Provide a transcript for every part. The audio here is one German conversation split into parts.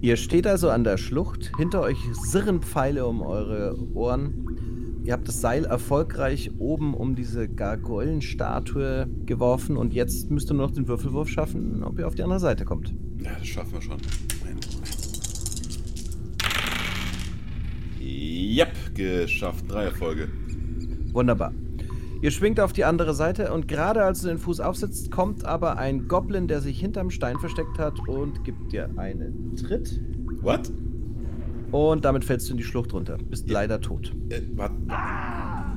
Ihr steht also an der Schlucht, hinter euch sirren Pfeile um eure Ohren. Ihr habt das Seil erfolgreich oben um diese Gargoylenstatue geworfen und jetzt müsst ihr nur noch den Würfelwurf schaffen, ob ihr auf die andere Seite kommt. Ja, das schaffen wir schon. Yep, geschafft. Drei Erfolge. Wunderbar. Ihr schwingt auf die andere Seite und gerade als du den Fuß aufsetzt, kommt aber ein Goblin, der sich hinterm Stein versteckt hat und gibt dir einen Tritt. What? Und damit fällst du in die Schlucht runter. Bist ja. leider tot. Äh, warte.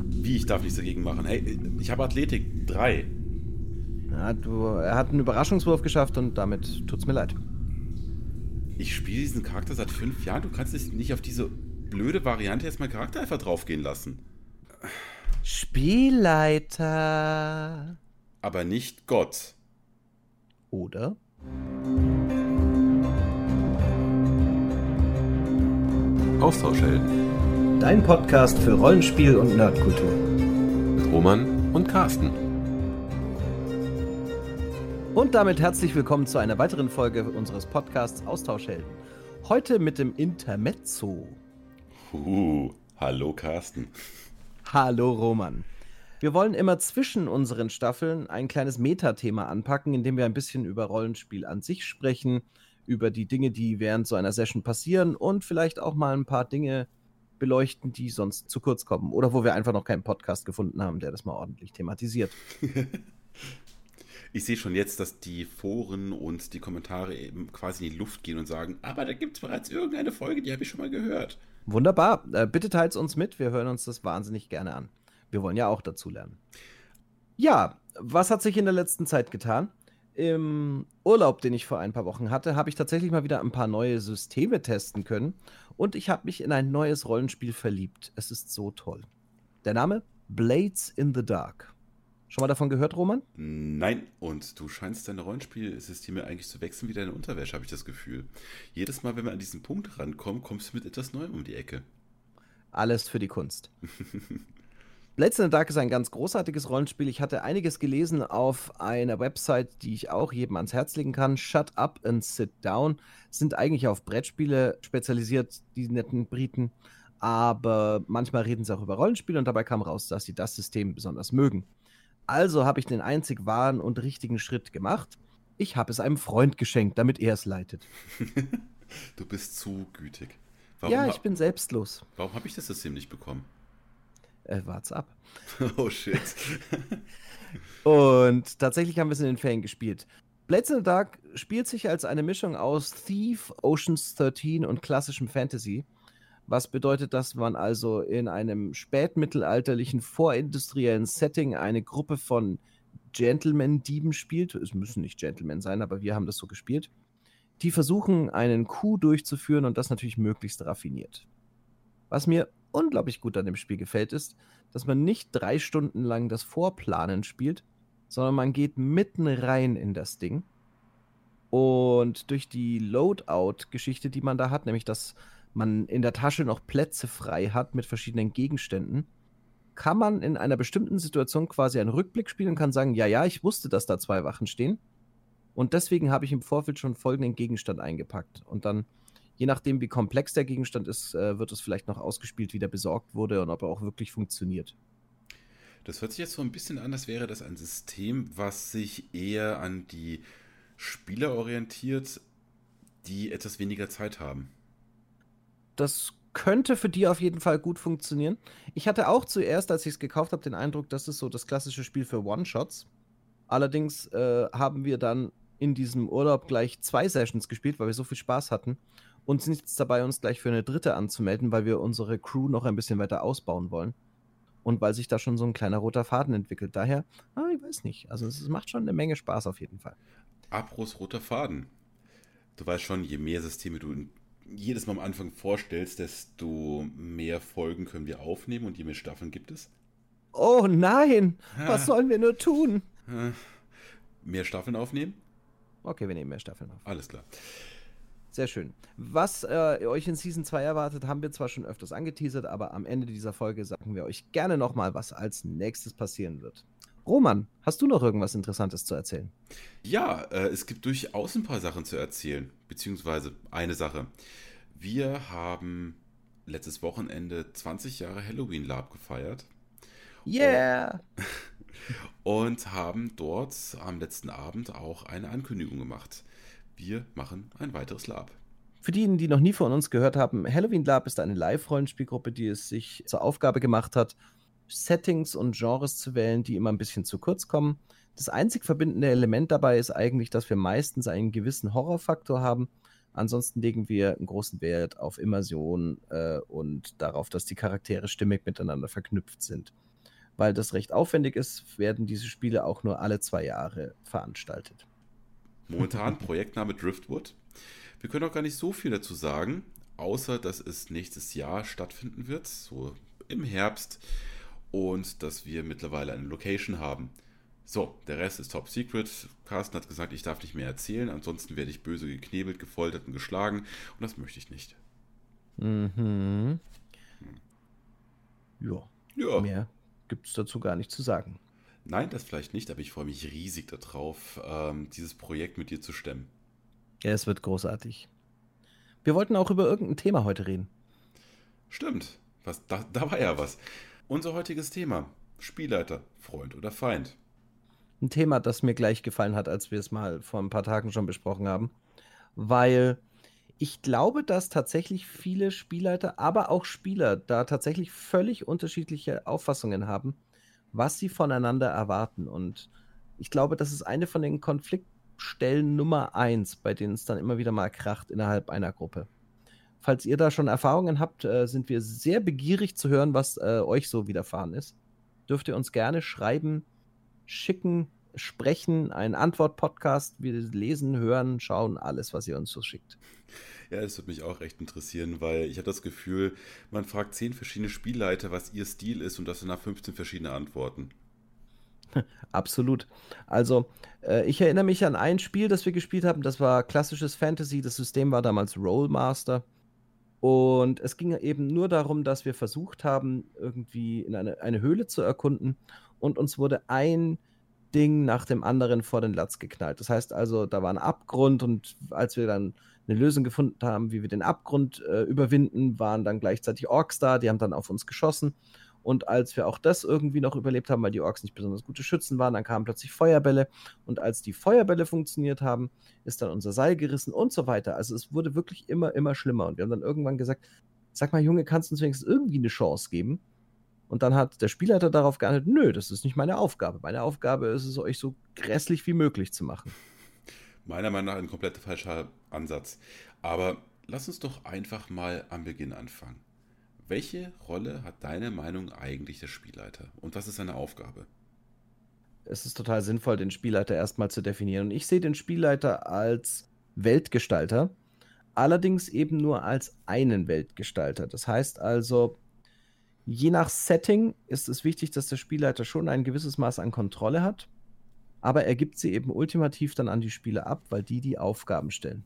Wie, ich darf nichts dagegen machen? Hey, ich habe Athletik. Drei. Ja, du, er hat einen Überraschungswurf geschafft und damit tut's mir leid. Ich spiele diesen Charakter seit fünf Jahren. Du kannst dich nicht auf diese blöde Variante jetzt mal Charakter einfach draufgehen lassen. Spielleiter. Aber nicht Gott. Oder? Austauschhelden. Dein Podcast für Rollenspiel und Nerdkultur. Mit Roman und Carsten. Und damit herzlich willkommen zu einer weiteren Folge unseres Podcasts Austauschhelden. Heute mit dem Intermezzo. Uh, hallo Carsten. Hallo Roman. Wir wollen immer zwischen unseren Staffeln ein kleines Metathema anpacken, indem wir ein bisschen über Rollenspiel an sich sprechen, über die Dinge, die während so einer Session passieren und vielleicht auch mal ein paar Dinge beleuchten, die sonst zu kurz kommen oder wo wir einfach noch keinen Podcast gefunden haben, der das mal ordentlich thematisiert. ich sehe schon jetzt, dass die Foren und die Kommentare eben quasi in die Luft gehen und sagen, aber da gibt es bereits irgendeine Folge, die habe ich schon mal gehört. Wunderbar. Äh, bitte teilt es uns mit. Wir hören uns das wahnsinnig gerne an. Wir wollen ja auch dazu lernen. Ja, was hat sich in der letzten Zeit getan? Im Urlaub, den ich vor ein paar Wochen hatte, habe ich tatsächlich mal wieder ein paar neue Systeme testen können und ich habe mich in ein neues Rollenspiel verliebt. Es ist so toll. Der Name Blades in the Dark. Schon mal davon gehört, Roman? Nein, und du scheinst deine Rollenspielsysteme eigentlich zu wechseln wie deine Unterwäsche, habe ich das Gefühl. Jedes Mal, wenn wir an diesen Punkt rankommen, kommst du mit etwas Neuem um die Ecke. Alles für die Kunst. Blades in the Dark ist ein ganz großartiges Rollenspiel. Ich hatte einiges gelesen auf einer Website, die ich auch jedem ans Herz legen kann. Shut Up and Sit Down. Sind eigentlich auf Brettspiele spezialisiert, die netten Briten. Aber manchmal reden sie auch über Rollenspiele und dabei kam raus, dass sie das System besonders mögen. Also habe ich den einzig wahren und richtigen Schritt gemacht. Ich habe es einem Freund geschenkt, damit er es leitet. du bist zu gütig. Warum ja, ich bin selbstlos. Warum habe ich das System nicht bekommen? Äh, wart's ab. oh shit. und tatsächlich haben wir es in den Ferien gespielt. Blades in the Dark spielt sich als eine Mischung aus Thief, Oceans 13 und klassischem Fantasy was bedeutet, dass man also in einem spätmittelalterlichen, vorindustriellen Setting eine Gruppe von Gentleman-Dieben spielt. Es müssen nicht Gentlemen sein, aber wir haben das so gespielt. Die versuchen, einen Coup durchzuführen und das natürlich möglichst raffiniert. Was mir unglaublich gut an dem Spiel gefällt, ist, dass man nicht drei Stunden lang das Vorplanen spielt, sondern man geht mitten rein in das Ding. Und durch die Loadout-Geschichte, die man da hat, nämlich dass man in der Tasche noch Plätze frei hat mit verschiedenen Gegenständen, kann man in einer bestimmten Situation quasi einen Rückblick spielen und kann sagen, ja, ja, ich wusste, dass da zwei Wachen stehen. Und deswegen habe ich im Vorfeld schon folgenden Gegenstand eingepackt. Und dann, je nachdem, wie komplex der Gegenstand ist, äh, wird es vielleicht noch ausgespielt, wie der besorgt wurde und ob er auch wirklich funktioniert. Das hört sich jetzt so ein bisschen an, als wäre das ein System, was sich eher an die Spieler orientiert, die etwas weniger Zeit haben das könnte für die auf jeden Fall gut funktionieren. Ich hatte auch zuerst, als ich es gekauft habe, den Eindruck, das ist so das klassische Spiel für One-Shots. Allerdings äh, haben wir dann in diesem Urlaub gleich zwei Sessions gespielt, weil wir so viel Spaß hatten und sind jetzt dabei, uns gleich für eine dritte anzumelden, weil wir unsere Crew noch ein bisschen weiter ausbauen wollen. Und weil sich da schon so ein kleiner roter Faden entwickelt. Daher, ah, ich weiß nicht. Also es macht schon eine Menge Spaß auf jeden Fall. Apros roter Faden. Du weißt schon, je mehr Systeme du in jedes Mal am Anfang vorstellst, desto mehr Folgen können wir aufnehmen und je mehr Staffeln gibt es. Oh nein, was sollen wir nur tun? Mehr Staffeln aufnehmen? Okay, wir nehmen mehr Staffeln auf. Alles klar. Sehr schön. Was äh, euch in Season 2 erwartet, haben wir zwar schon öfters angeteasert, aber am Ende dieser Folge sagen wir euch gerne nochmal, was als nächstes passieren wird. Roman, hast du noch irgendwas Interessantes zu erzählen? Ja, äh, es gibt durchaus ein paar Sachen zu erzählen, beziehungsweise eine Sache. Wir haben letztes Wochenende 20 Jahre Halloween Lab gefeiert. Yeah! Und haben dort am letzten Abend auch eine Ankündigung gemacht. Wir machen ein weiteres Lab. Für diejenigen, die noch nie von uns gehört haben, Halloween Lab ist eine Live-Rollenspielgruppe, die es sich zur Aufgabe gemacht hat, Settings und Genres zu wählen, die immer ein bisschen zu kurz kommen. Das einzig verbindende Element dabei ist eigentlich, dass wir meistens einen gewissen Horrorfaktor haben. Ansonsten legen wir einen großen Wert auf Immersion äh, und darauf, dass die Charaktere stimmig miteinander verknüpft sind. Weil das recht aufwendig ist, werden diese Spiele auch nur alle zwei Jahre veranstaltet. Momentan Projektname Driftwood. Wir können auch gar nicht so viel dazu sagen, außer dass es nächstes Jahr stattfinden wird, so im Herbst und dass wir mittlerweile eine Location haben. So, der Rest ist top secret. Carsten hat gesagt, ich darf nicht mehr erzählen, ansonsten werde ich böse geknebelt, gefoltert und geschlagen und das möchte ich nicht. Mhm. Ja. Ja. Mehr gibt es dazu gar nicht zu sagen. Nein, das vielleicht nicht, aber ich freue mich riesig darauf, ähm, dieses Projekt mit dir zu stemmen. Ja, es wird großartig. Wir wollten auch über irgendein Thema heute reden. Stimmt. Was, da, da war ja was. Unser heutiges Thema: Spielleiter, Freund oder Feind. Ein Thema, das mir gleich gefallen hat, als wir es mal vor ein paar Tagen schon besprochen haben. Weil ich glaube, dass tatsächlich viele Spielleiter, aber auch Spieler da tatsächlich völlig unterschiedliche Auffassungen haben, was sie voneinander erwarten. Und ich glaube, das ist eine von den Konfliktstellen Nummer eins, bei denen es dann immer wieder mal kracht innerhalb einer Gruppe. Falls ihr da schon Erfahrungen habt, äh, sind wir sehr begierig zu hören, was äh, euch so widerfahren ist. Dürft ihr uns gerne schreiben, schicken, sprechen, einen Antwort-Podcast. Wir lesen, hören, schauen, alles, was ihr uns so schickt. Ja, das würde mich auch recht interessieren, weil ich habe das Gefühl, man fragt zehn verschiedene Spielleiter, was ihr Stil ist und das sind nach 15 verschiedene Antworten. Absolut. Also, äh, ich erinnere mich an ein Spiel, das wir gespielt haben. Das war klassisches Fantasy. Das System war damals Rollmaster. Und es ging eben nur darum, dass wir versucht haben, irgendwie in eine, eine Höhle zu erkunden. Und uns wurde ein Ding nach dem anderen vor den Latz geknallt. Das heißt also, da war ein Abgrund und als wir dann eine Lösung gefunden haben, wie wir den Abgrund äh, überwinden, waren dann gleichzeitig Orks da, die haben dann auf uns geschossen und als wir auch das irgendwie noch überlebt haben, weil die Orks nicht besonders gute Schützen waren, dann kamen plötzlich Feuerbälle. Und als die Feuerbälle funktioniert haben, ist dann unser Seil gerissen und so weiter. Also es wurde wirklich immer, immer schlimmer. Und wir haben dann irgendwann gesagt, sag mal, Junge, kannst du uns wenigstens irgendwie eine Chance geben? Und dann hat der Spielleiter darauf geantwortet, nö, das ist nicht meine Aufgabe. Meine Aufgabe ist es, euch so grässlich wie möglich zu machen. Meiner Meinung nach ein komplett falscher Ansatz. Aber lass uns doch einfach mal am Beginn anfangen. Welche Rolle hat deine Meinung eigentlich der Spielleiter und was ist seine Aufgabe? Es ist total sinnvoll, den Spielleiter erstmal zu definieren. Und ich sehe den Spielleiter als Weltgestalter, allerdings eben nur als einen Weltgestalter. Das heißt also, je nach Setting ist es wichtig, dass der Spielleiter schon ein gewisses Maß an Kontrolle hat, aber er gibt sie eben ultimativ dann an die Spieler ab, weil die die Aufgaben stellen.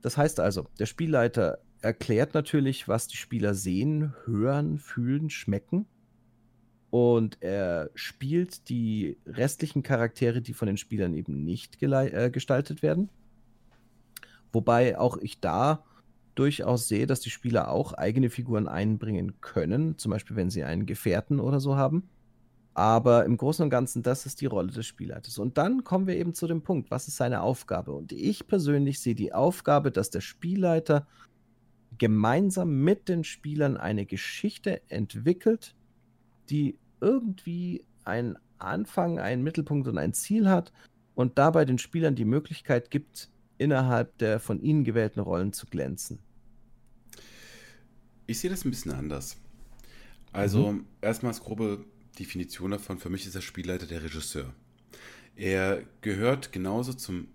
Das heißt also, der Spielleiter erklärt natürlich, was die Spieler sehen, hören, fühlen, schmecken. Und er spielt die restlichen Charaktere, die von den Spielern eben nicht äh, gestaltet werden. Wobei auch ich da durchaus sehe, dass die Spieler auch eigene Figuren einbringen können, zum Beispiel wenn sie einen Gefährten oder so haben. Aber im Großen und Ganzen, das ist die Rolle des Spielleiters. Und dann kommen wir eben zu dem Punkt, was ist seine Aufgabe? Und ich persönlich sehe die Aufgabe, dass der Spielleiter gemeinsam mit den Spielern eine Geschichte entwickelt, die irgendwie einen Anfang, einen Mittelpunkt und ein Ziel hat und dabei den Spielern die Möglichkeit gibt, innerhalb der von ihnen gewählten Rollen zu glänzen. Ich sehe das ein bisschen anders. Also mhm. erstmals grobe Definition davon, für mich ist der Spielleiter der Regisseur. Er gehört genauso zum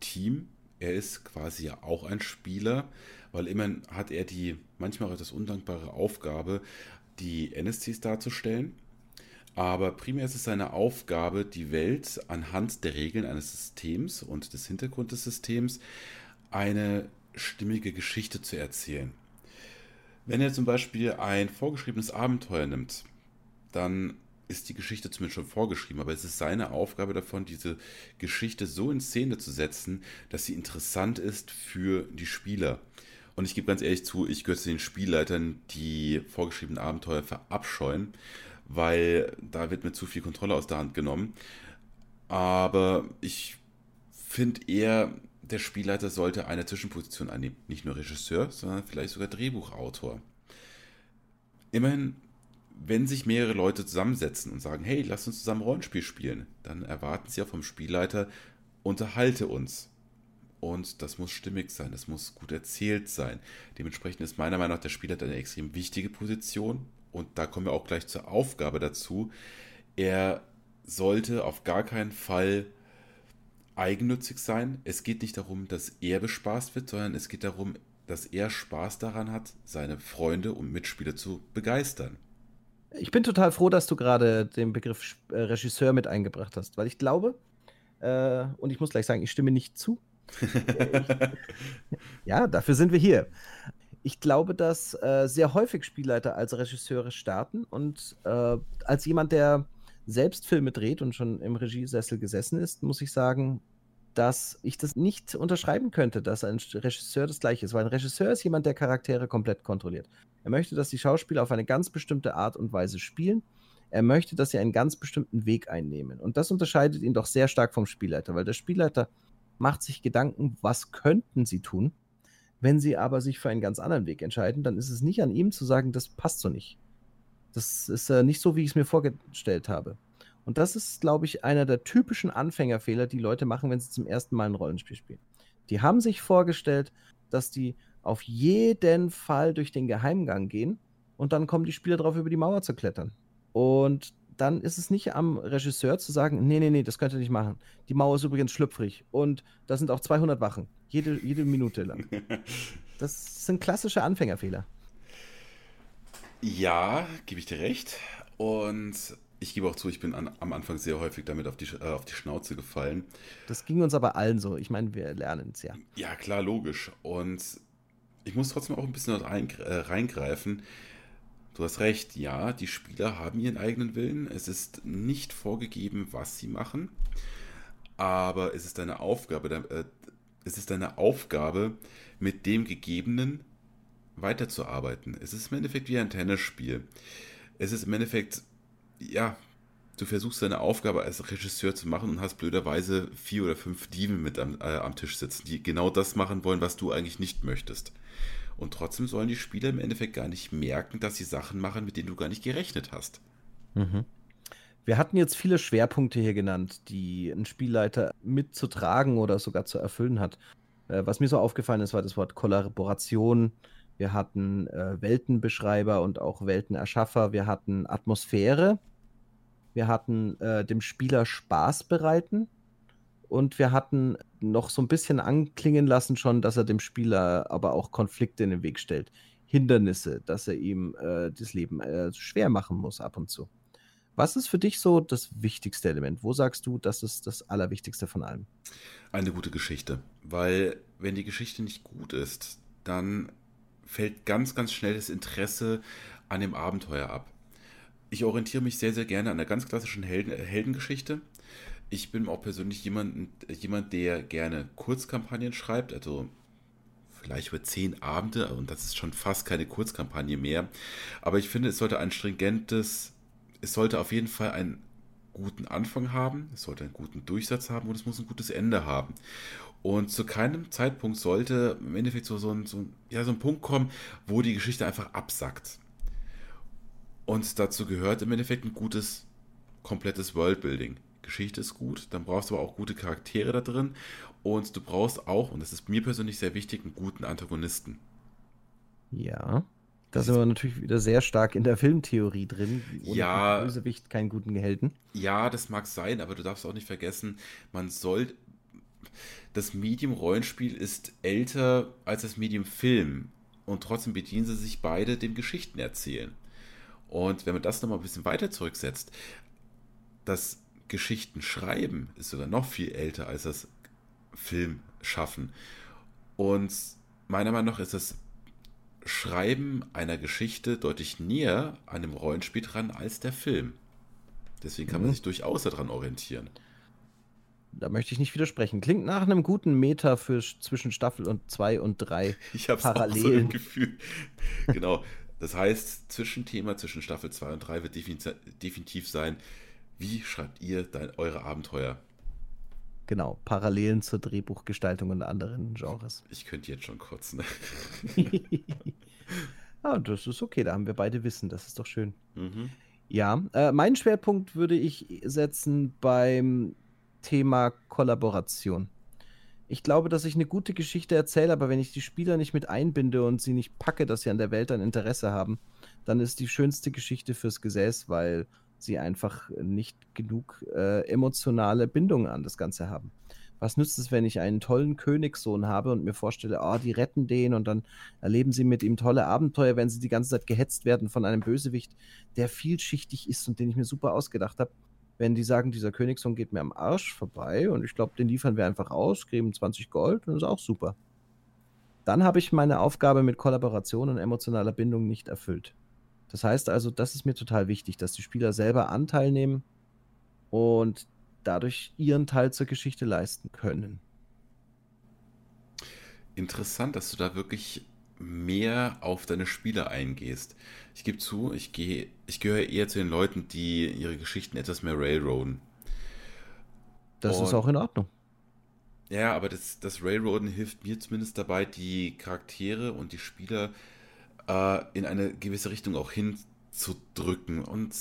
Team, er ist quasi ja auch ein Spieler, weil immerhin hat er die manchmal auch etwas undankbare Aufgabe, die NSCs darzustellen. Aber primär ist es seine Aufgabe, die Welt anhand der Regeln eines Systems und des Hintergrunds des Systems eine stimmige Geschichte zu erzählen. Wenn er zum Beispiel ein vorgeschriebenes Abenteuer nimmt, dann ist die Geschichte zumindest schon vorgeschrieben, aber es ist seine Aufgabe davon, diese Geschichte so in Szene zu setzen, dass sie interessant ist für die Spieler. Und ich gebe ganz ehrlich zu, ich gehöre zu den Spielleitern, die vorgeschriebenen Abenteuer verabscheuen, weil da wird mir zu viel Kontrolle aus der Hand genommen. Aber ich finde eher, der Spielleiter sollte eine Zwischenposition einnehmen. Nicht nur Regisseur, sondern vielleicht sogar Drehbuchautor. Immerhin wenn sich mehrere Leute zusammensetzen und sagen, hey, lass uns zusammen Rollenspiel spielen, dann erwarten sie ja vom Spielleiter, unterhalte uns. Und das muss stimmig sein, das muss gut erzählt sein. Dementsprechend ist meiner Meinung nach der Spielleiter eine extrem wichtige Position. Und da kommen wir auch gleich zur Aufgabe dazu. Er sollte auf gar keinen Fall eigennützig sein. Es geht nicht darum, dass er bespaßt wird, sondern es geht darum, dass er Spaß daran hat, seine Freunde und Mitspieler zu begeistern. Ich bin total froh, dass du gerade den Begriff äh, Regisseur mit eingebracht hast, weil ich glaube, äh, und ich muss gleich sagen, ich stimme nicht zu. ja, dafür sind wir hier. Ich glaube, dass äh, sehr häufig Spielleiter als Regisseure starten und äh, als jemand, der selbst Filme dreht und schon im Regiesessel gesessen ist, muss ich sagen, dass ich das nicht unterschreiben könnte, dass ein Regisseur das gleiche ist, weil ein Regisseur ist jemand, der Charaktere komplett kontrolliert. Er möchte, dass die Schauspieler auf eine ganz bestimmte Art und Weise spielen. Er möchte, dass sie einen ganz bestimmten Weg einnehmen. Und das unterscheidet ihn doch sehr stark vom Spielleiter, weil der Spielleiter macht sich Gedanken, was könnten sie tun. Wenn sie aber sich für einen ganz anderen Weg entscheiden, dann ist es nicht an ihm zu sagen, das passt so nicht. Das ist äh, nicht so, wie ich es mir vorgestellt habe. Und das ist, glaube ich, einer der typischen Anfängerfehler, die Leute machen, wenn sie zum ersten Mal ein Rollenspiel spielen. Die haben sich vorgestellt, dass die auf jeden Fall durch den Geheimgang gehen und dann kommen die Spieler drauf, über die Mauer zu klettern. Und dann ist es nicht am Regisseur zu sagen, nee, nee, nee, das könnt ihr nicht machen. Die Mauer ist übrigens schlüpfrig und da sind auch 200 Wachen, jede, jede Minute lang. Das sind klassische Anfängerfehler. Ja, gebe ich dir recht. Und ich gebe auch zu, ich bin an, am Anfang sehr häufig damit auf die, äh, auf die Schnauze gefallen. Das ging uns aber allen so. Ich meine, wir lernen es ja. Ja, klar, logisch. Und ich muss trotzdem auch ein bisschen äh, reingreifen. Du hast recht, ja, die Spieler haben ihren eigenen Willen. Es ist nicht vorgegeben, was sie machen. Aber es ist deine Aufgabe, äh, es ist deine Aufgabe, mit dem Gegebenen weiterzuarbeiten. Es ist im Endeffekt wie ein Tennisspiel. Es ist im Endeffekt ja, du versuchst deine Aufgabe als Regisseur zu machen und hast blöderweise vier oder fünf Dieben mit am, äh, am Tisch sitzen, die genau das machen wollen, was du eigentlich nicht möchtest. Und trotzdem sollen die Spieler im Endeffekt gar nicht merken, dass sie Sachen machen, mit denen du gar nicht gerechnet hast. Mhm. Wir hatten jetzt viele Schwerpunkte hier genannt, die ein Spielleiter mitzutragen oder sogar zu erfüllen hat. Äh, was mir so aufgefallen ist, war das Wort Kollaboration, wir hatten äh, Weltenbeschreiber und auch Weltenerschaffer, wir hatten Atmosphäre, wir hatten äh, dem Spieler Spaß bereiten und wir hatten noch so ein bisschen anklingen lassen schon, dass er dem Spieler aber auch Konflikte in den Weg stellt. Hindernisse, dass er ihm äh, das Leben äh, schwer machen muss ab und zu. Was ist für dich so das wichtigste Element? Wo sagst du, das ist das Allerwichtigste von allem? Eine gute Geschichte. Weil wenn die Geschichte nicht gut ist, dann fällt ganz, ganz schnell das Interesse an dem Abenteuer ab. Ich orientiere mich sehr, sehr gerne an der ganz klassischen Helden, Heldengeschichte. Ich bin auch persönlich jemand, jemand, der gerne Kurzkampagnen schreibt, also vielleicht über zehn Abende, und das ist schon fast keine Kurzkampagne mehr. Aber ich finde, es sollte ein stringentes, es sollte auf jeden Fall einen guten Anfang haben, es sollte einen guten Durchsatz haben und es muss ein gutes Ende haben. Und zu keinem Zeitpunkt sollte im Endeffekt so, so, ein, so, ja, so ein Punkt kommen, wo die Geschichte einfach absackt. Und dazu gehört im Endeffekt ein gutes, komplettes Worldbuilding. Geschichte ist gut, dann brauchst du aber auch gute Charaktere da drin. Und du brauchst auch, und das ist mir persönlich sehr wichtig, einen guten Antagonisten. Ja. Da sind wir natürlich wieder sehr stark in der Filmtheorie drin. Ohne ja. Bösewicht keinen guten Gehelden. Ja, das mag sein, aber du darfst auch nicht vergessen, man soll das Medium Rollenspiel ist älter als das Medium Film und trotzdem bedienen sie sich beide dem Geschichten erzählen. Und wenn man das nochmal ein bisschen weiter zurücksetzt, das Geschichten schreiben ist sogar noch viel älter als das Film schaffen. Und meiner Meinung nach ist das Schreiben einer Geschichte deutlich näher an dem Rollenspiel dran als der Film. Deswegen kann man mhm. sich durchaus daran orientieren. Da möchte ich nicht widersprechen. Klingt nach einem guten Meter für zwischen Staffel und 2 und 3. Ich habe auch so ein Gefühl. genau. Das heißt, Zwischenthema zwischen Staffel 2 und 3 wird definitiv sein, wie schreibt ihr dein, eure Abenteuer? Genau, Parallelen zur Drehbuchgestaltung und anderen Genres. Ich könnte jetzt schon kotzen. ah, das ist okay, da haben wir beide Wissen, das ist doch schön. Mhm. Ja, äh, meinen Schwerpunkt würde ich setzen beim Thema Kollaboration. Ich glaube, dass ich eine gute Geschichte erzähle, aber wenn ich die Spieler nicht mit einbinde und sie nicht packe, dass sie an der Welt ein Interesse haben, dann ist die schönste Geschichte fürs Gesäß, weil sie einfach nicht genug äh, emotionale Bindung an das Ganze haben. Was nützt es, wenn ich einen tollen Königssohn habe und mir vorstelle, oh, die retten den und dann erleben sie mit ihm tolle Abenteuer, wenn sie die ganze Zeit gehetzt werden von einem Bösewicht, der vielschichtig ist und den ich mir super ausgedacht habe. Wenn die sagen, dieser Königssohn geht mir am Arsch vorbei und ich glaube, den liefern wir einfach aus, kriegen 20 Gold und ist auch super. Dann habe ich meine Aufgabe mit Kollaboration und emotionaler Bindung nicht erfüllt. Das heißt also, das ist mir total wichtig, dass die Spieler selber Anteil nehmen und dadurch ihren Teil zur Geschichte leisten können. Interessant, dass du da wirklich mehr auf deine Spieler eingehst. Ich gebe zu, ich, gehe, ich gehöre eher zu den Leuten, die ihre Geschichten etwas mehr railroaden. Das Und, ist auch in Ordnung. Ja, aber das, das Railroaden hilft mir zumindest dabei, die Charaktere und die Spieler äh, in eine gewisse Richtung auch hinzudrücken. Und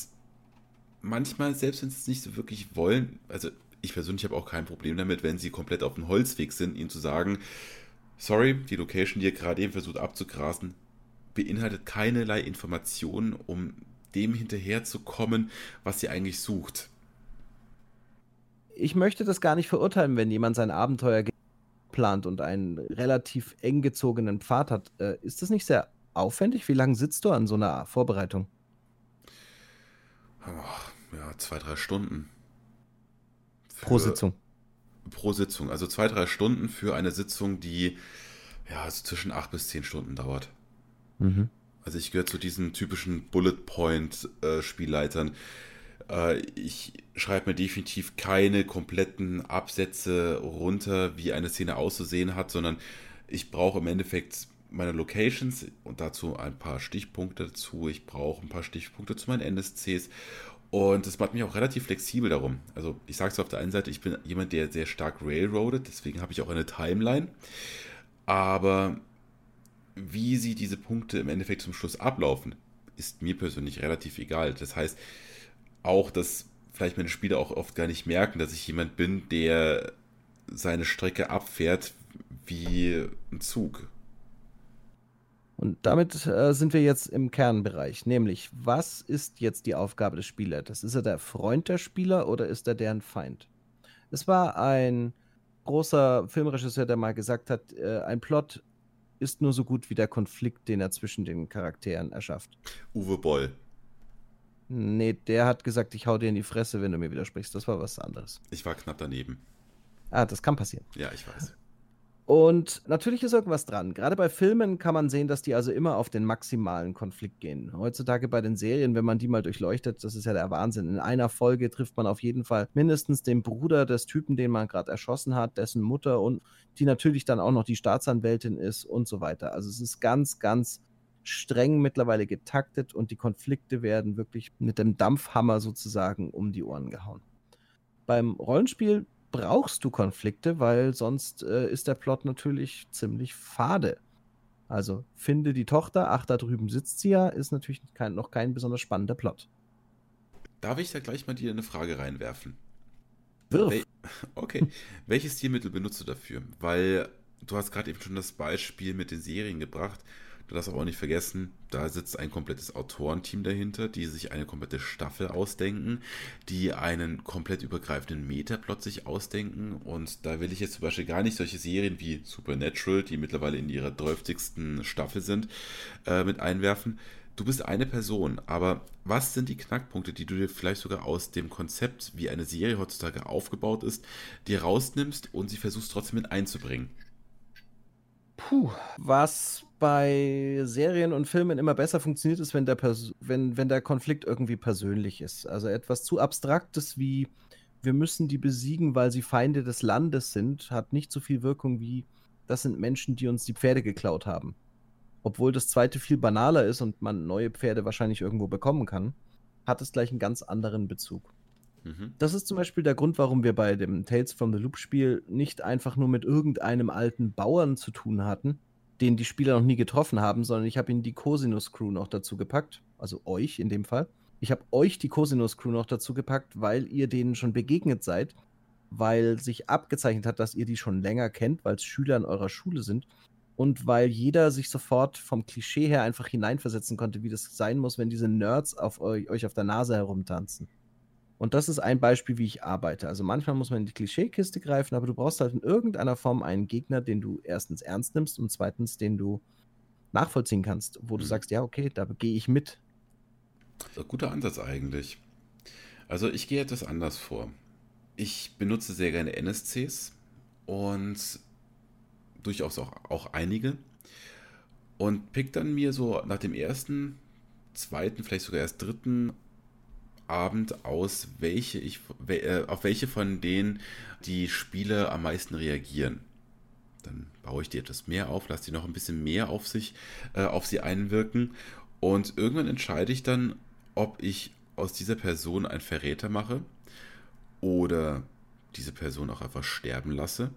manchmal, selbst wenn sie es nicht so wirklich wollen, also ich persönlich habe auch kein Problem damit, wenn sie komplett auf dem Holzweg sind, ihnen zu sagen, sorry, die Location, die ihr gerade eben versucht abzugrasen, beinhaltet keinerlei Informationen, um dem hinterherzukommen, was ihr eigentlich sucht. Ich möchte das gar nicht verurteilen, wenn jemand sein Abenteuer plant und einen relativ eng gezogenen Pfad hat. Äh, ist das nicht sehr aufwendig? Wie lange sitzt du an so einer Vorbereitung? Ja, zwei, drei Stunden. Für, pro Sitzung. Pro Sitzung. Also zwei, drei Stunden für eine Sitzung, die ja also zwischen acht bis zehn Stunden dauert. Mhm. Also ich gehöre zu diesen typischen Bullet Point äh. Äh, ich schreibe mir definitiv keine kompletten Absätze runter, wie eine Szene auszusehen hat, sondern ich brauche im Endeffekt meine Locations und dazu ein paar Stichpunkte dazu. Ich brauche ein paar Stichpunkte zu meinen NSCs. Und das macht mich auch relativ flexibel darum. Also ich sage es auf der einen Seite, ich bin jemand, der sehr stark railroadet, deswegen habe ich auch eine Timeline. Aber wie sie diese Punkte im Endeffekt zum Schluss ablaufen, ist mir persönlich relativ egal. Das heißt, auch, dass vielleicht meine Spieler auch oft gar nicht merken, dass ich jemand bin, der seine Strecke abfährt wie ein Zug. Und damit äh, sind wir jetzt im Kernbereich, nämlich was ist jetzt die Aufgabe des Spielers? Ist er der Freund der Spieler oder ist er deren Feind? Es war ein großer Filmregisseur, der mal gesagt hat, äh, ein Plot ist nur so gut wie der Konflikt, den er zwischen den Charakteren erschafft. Uwe Boll. Nee, der hat gesagt, ich hau dir in die Fresse, wenn du mir widersprichst. Das war was anderes. Ich war knapp daneben. Ah, das kann passieren. Ja, ich weiß. Und natürlich ist irgendwas dran. Gerade bei Filmen kann man sehen, dass die also immer auf den maximalen Konflikt gehen. Heutzutage bei den Serien, wenn man die mal durchleuchtet, das ist ja der Wahnsinn. In einer Folge trifft man auf jeden Fall mindestens den Bruder des Typen, den man gerade erschossen hat, dessen Mutter und die natürlich dann auch noch die Staatsanwältin ist und so weiter. Also es ist ganz, ganz streng mittlerweile getaktet und die Konflikte werden wirklich mit dem Dampfhammer sozusagen um die Ohren gehauen. Beim Rollenspiel brauchst du Konflikte, weil sonst äh, ist der Plot natürlich ziemlich fade. Also finde die Tochter, ach, da drüben sitzt sie ja, ist natürlich kein, noch kein besonders spannender Plot. Darf ich da gleich mal dir eine Frage reinwerfen? Wirf. Wel okay. Welches Stilmittel benutzt du dafür? Weil du hast gerade eben schon das Beispiel mit den Serien gebracht. Du darfst aber auch nicht vergessen, da sitzt ein komplettes Autorenteam dahinter, die sich eine komplette Staffel ausdenken, die einen komplett übergreifenden Metaplot sich ausdenken. Und da will ich jetzt zum Beispiel gar nicht solche Serien wie Supernatural, die mittlerweile in ihrer 12. Staffel sind, äh, mit einwerfen. Du bist eine Person, aber was sind die Knackpunkte, die du dir vielleicht sogar aus dem Konzept, wie eine Serie heutzutage aufgebaut ist, dir rausnimmst und sie versuchst trotzdem mit einzubringen? Puh, was bei Serien und Filmen immer besser funktioniert, ist, wenn der, Pers wenn, wenn der Konflikt irgendwie persönlich ist. Also etwas zu Abstraktes wie wir müssen die besiegen, weil sie Feinde des Landes sind, hat nicht so viel Wirkung wie das sind Menschen, die uns die Pferde geklaut haben. Obwohl das zweite viel banaler ist und man neue Pferde wahrscheinlich irgendwo bekommen kann, hat es gleich einen ganz anderen Bezug. Mhm. Das ist zum Beispiel der Grund, warum wir bei dem Tales from the Loop Spiel nicht einfach nur mit irgendeinem alten Bauern zu tun hatten, den die Spieler noch nie getroffen haben, sondern ich habe ihnen die Cosinus Crew noch dazu gepackt, also euch in dem Fall. Ich habe euch die Cosinus Crew noch dazu gepackt, weil ihr denen schon begegnet seid, weil sich abgezeichnet hat, dass ihr die schon länger kennt, weil es Schüler in eurer Schule sind und weil jeder sich sofort vom Klischee her einfach hineinversetzen konnte, wie das sein muss, wenn diese Nerds auf euch, euch auf der Nase herumtanzen. Und das ist ein Beispiel, wie ich arbeite. Also manchmal muss man in die Klischeekiste greifen, aber du brauchst halt in irgendeiner Form einen Gegner, den du erstens ernst nimmst und zweitens, den du nachvollziehen kannst, wo du mhm. sagst, ja, okay, da gehe ich mit. Guter Ansatz eigentlich. Also ich gehe etwas anders vor. Ich benutze sehr gerne NSCs und durchaus auch, auch einige und pick dann mir so nach dem ersten, zweiten, vielleicht sogar erst dritten Abend aus, welche ich, äh, auf welche von denen die Spiele am meisten reagieren. Dann baue ich die etwas mehr auf, lasse die noch ein bisschen mehr auf sich, äh, auf sie einwirken und irgendwann entscheide ich dann, ob ich aus dieser Person einen Verräter mache oder diese Person auch einfach sterben lasse.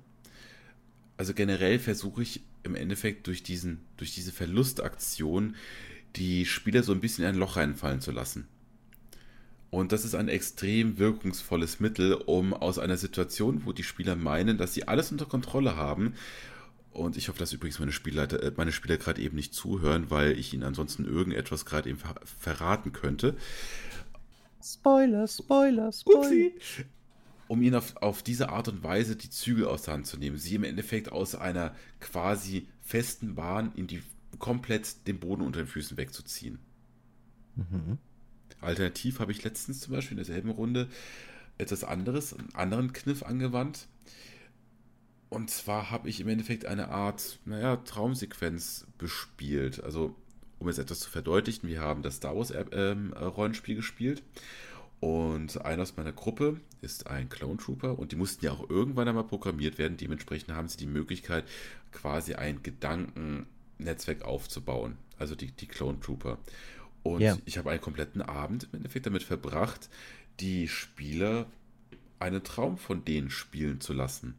Also generell versuche ich im Endeffekt durch, diesen, durch diese Verlustaktion die Spieler so ein bisschen in ein Loch reinfallen zu lassen. Und das ist ein extrem wirkungsvolles Mittel, um aus einer Situation, wo die Spieler meinen, dass sie alles unter Kontrolle haben, und ich hoffe, dass übrigens meine, Spielleiter, äh, meine Spieler gerade eben nicht zuhören, weil ich ihnen ansonsten irgendetwas gerade eben ver verraten könnte. Spoiler, Spoiler, Spoiler. Upsi. Um ihnen auf, auf diese Art und Weise die Zügel aus der Hand zu nehmen. Sie im Endeffekt aus einer quasi festen Bahn in die komplett den Boden unter den Füßen wegzuziehen. Mhm. Alternativ habe ich letztens zum Beispiel in derselben Runde etwas anderes, einen anderen Kniff angewandt. Und zwar habe ich im Endeffekt eine Art, naja, Traumsequenz bespielt. Also, um es etwas zu verdeutlichen, wir haben das Star Wars äh, ähm, Rollenspiel gespielt. Und einer aus meiner Gruppe ist ein Clone Trooper und die mussten ja auch irgendwann einmal programmiert werden. Dementsprechend haben sie die Möglichkeit, quasi ein Gedankennetzwerk aufzubauen. Also die, die Clone Trooper. Und ja. ich habe einen kompletten Abend im Endeffekt damit verbracht, die Spieler einen Traum von denen spielen zu lassen.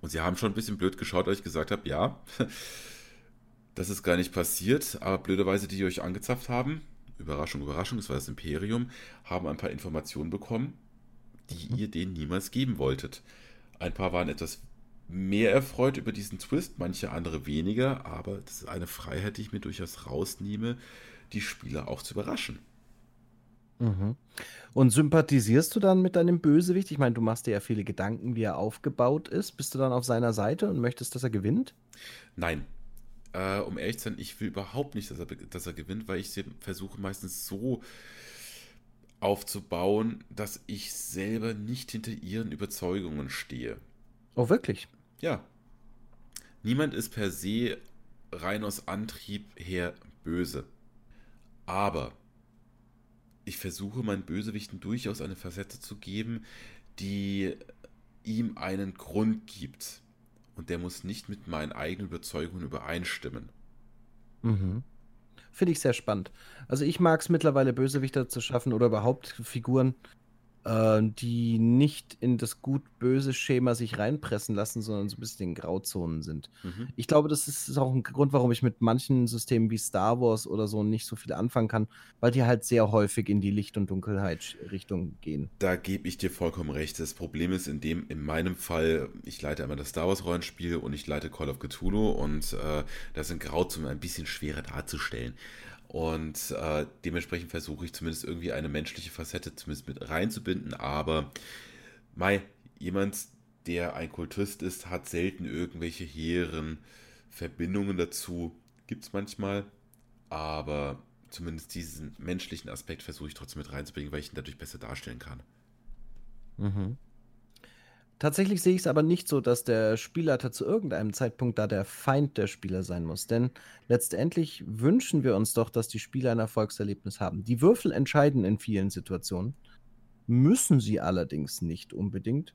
Und sie haben schon ein bisschen blöd geschaut, als ich gesagt habe, ja, das ist gar nicht passiert, aber blöderweise, die, die euch angezapft haben, Überraschung, Überraschung, das war das Imperium, haben ein paar Informationen bekommen, die mhm. ihr denen niemals geben wolltet. Ein paar waren etwas mehr erfreut über diesen Twist, manche andere weniger, aber das ist eine Freiheit, die ich mir durchaus rausnehme, die Spieler auch zu überraschen. Mhm. Und sympathisierst du dann mit deinem Bösewicht? Ich meine, du machst dir ja viele Gedanken, wie er aufgebaut ist. Bist du dann auf seiner Seite und möchtest, dass er gewinnt? Nein. Äh, um ehrlich zu sein, ich will überhaupt nicht, dass er, dass er gewinnt, weil ich versuche meistens so aufzubauen, dass ich selber nicht hinter ihren Überzeugungen stehe. Oh, wirklich? Ja. Niemand ist per se rein aus Antrieb her böse. Aber ich versuche meinen Bösewichten durchaus eine Facette zu geben, die ihm einen Grund gibt. Und der muss nicht mit meinen eigenen Überzeugungen übereinstimmen. Mhm. Finde ich sehr spannend. Also ich mag es mittlerweile, Bösewichter zu schaffen oder überhaupt Figuren, äh, die nicht in das gut-böse Schema sich reinpressen lassen, sondern so ein bisschen in Grauzonen sind. Mhm. Ich glaube, das ist auch ein Grund, warum ich mit manchen Systemen wie Star Wars oder so nicht so viel anfangen kann, weil die halt sehr häufig in die Licht- und Dunkelheit-Richtung gehen. Da gebe ich dir vollkommen recht. Das Problem ist in dem, in meinem Fall, ich leite einmal das Star Wars-Rollenspiel und ich leite Call of Cthulhu und äh, das sind Grauzonen ein bisschen schwerer darzustellen. Und äh, dementsprechend versuche ich zumindest irgendwie eine menschliche Facette zumindest mit reinzubinden. Aber Mai, jemand, der ein Kultist ist, hat selten irgendwelche hehren Verbindungen dazu. Gibt es manchmal. Aber zumindest diesen menschlichen Aspekt versuche ich trotzdem mit reinzubringen, weil ich ihn dadurch besser darstellen kann. Mhm. Tatsächlich sehe ich es aber nicht so, dass der Spielleiter zu irgendeinem Zeitpunkt da der Feind der Spieler sein muss. Denn letztendlich wünschen wir uns doch, dass die Spieler ein Erfolgserlebnis haben. Die Würfel entscheiden in vielen Situationen, müssen sie allerdings nicht unbedingt.